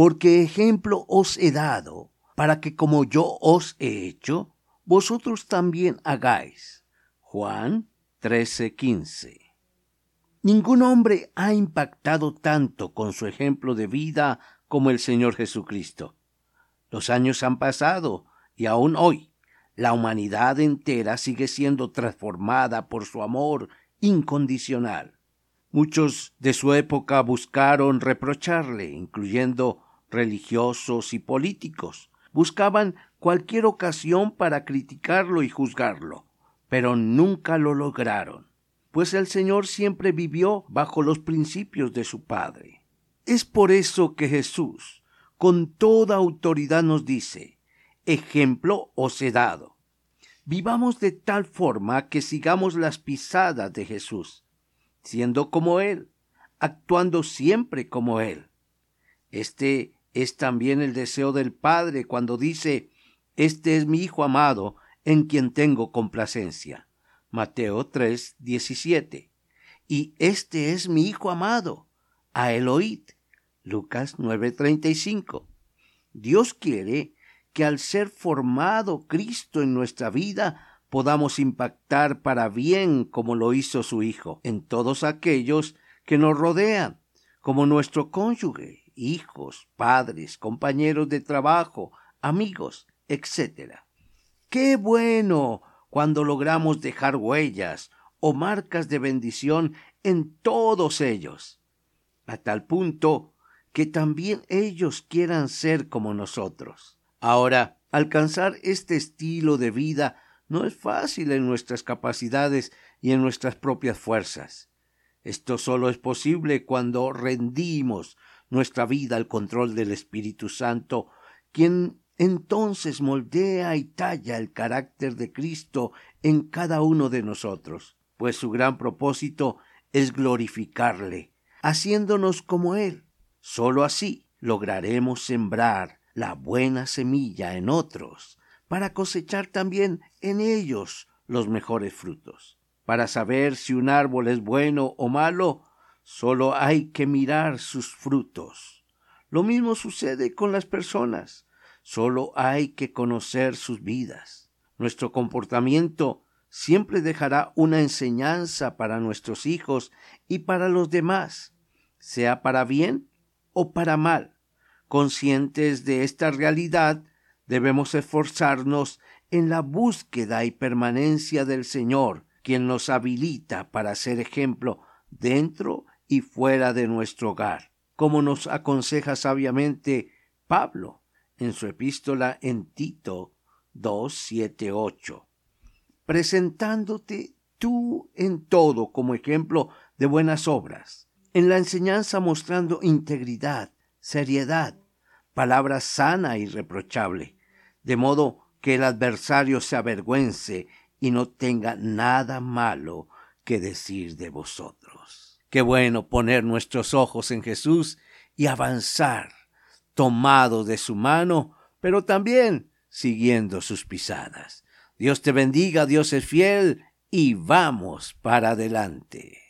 porque ejemplo os he dado, para que como yo os he hecho, vosotros también hagáis. Juan 13:15. Ningún hombre ha impactado tanto con su ejemplo de vida como el Señor Jesucristo. Los años han pasado y aún hoy la humanidad entera sigue siendo transformada por su amor incondicional. Muchos de su época buscaron reprocharle, incluyendo religiosos y políticos. Buscaban cualquier ocasión para criticarlo y juzgarlo, pero nunca lo lograron, pues el Señor siempre vivió bajo los principios de su Padre. Es por eso que Jesús, con toda autoridad, nos dice, ejemplo os he dado. Vivamos de tal forma que sigamos las pisadas de Jesús, siendo como Él, actuando siempre como Él. Este es también el deseo del Padre cuando dice, Este es mi Hijo amado, en quien tengo complacencia. Mateo 3, 17. Y este es mi Hijo amado, a él oíd. Lucas 9:35. Dios quiere que al ser formado Cristo en nuestra vida, podamos impactar para bien como lo hizo su Hijo en todos aquellos que nos rodean, como nuestro cónyuge, hijos, padres, compañeros de trabajo, amigos, etc. Qué bueno cuando logramos dejar huellas o marcas de bendición en todos ellos, a tal punto que también ellos quieran ser como nosotros. Ahora, alcanzar este estilo de vida no es fácil en nuestras capacidades y en nuestras propias fuerzas. Esto solo es posible cuando rendimos nuestra vida al control del Espíritu Santo, quien entonces moldea y talla el carácter de Cristo en cada uno de nosotros, pues su gran propósito es glorificarle, haciéndonos como Él. Sólo así lograremos sembrar la buena semilla en otros, para cosechar también en ellos los mejores frutos. Para saber si un árbol es bueno o malo, Solo hay que mirar sus frutos. Lo mismo sucede con las personas. Solo hay que conocer sus vidas. Nuestro comportamiento siempre dejará una enseñanza para nuestros hijos y para los demás, sea para bien o para mal. Conscientes de esta realidad, debemos esforzarnos en la búsqueda y permanencia del Señor, quien nos habilita para ser ejemplo dentro y fuera de nuestro hogar, como nos aconseja sabiamente Pablo en su epístola en Tito 2, 7, 8, presentándote tú en todo como ejemplo de buenas obras, en la enseñanza mostrando integridad, seriedad, palabra sana y reprochable, de modo que el adversario se avergüence y no tenga nada malo que decir de vosotros. Qué bueno poner nuestros ojos en Jesús y avanzar, tomado de su mano, pero también siguiendo sus pisadas. Dios te bendiga, Dios es fiel y vamos para adelante.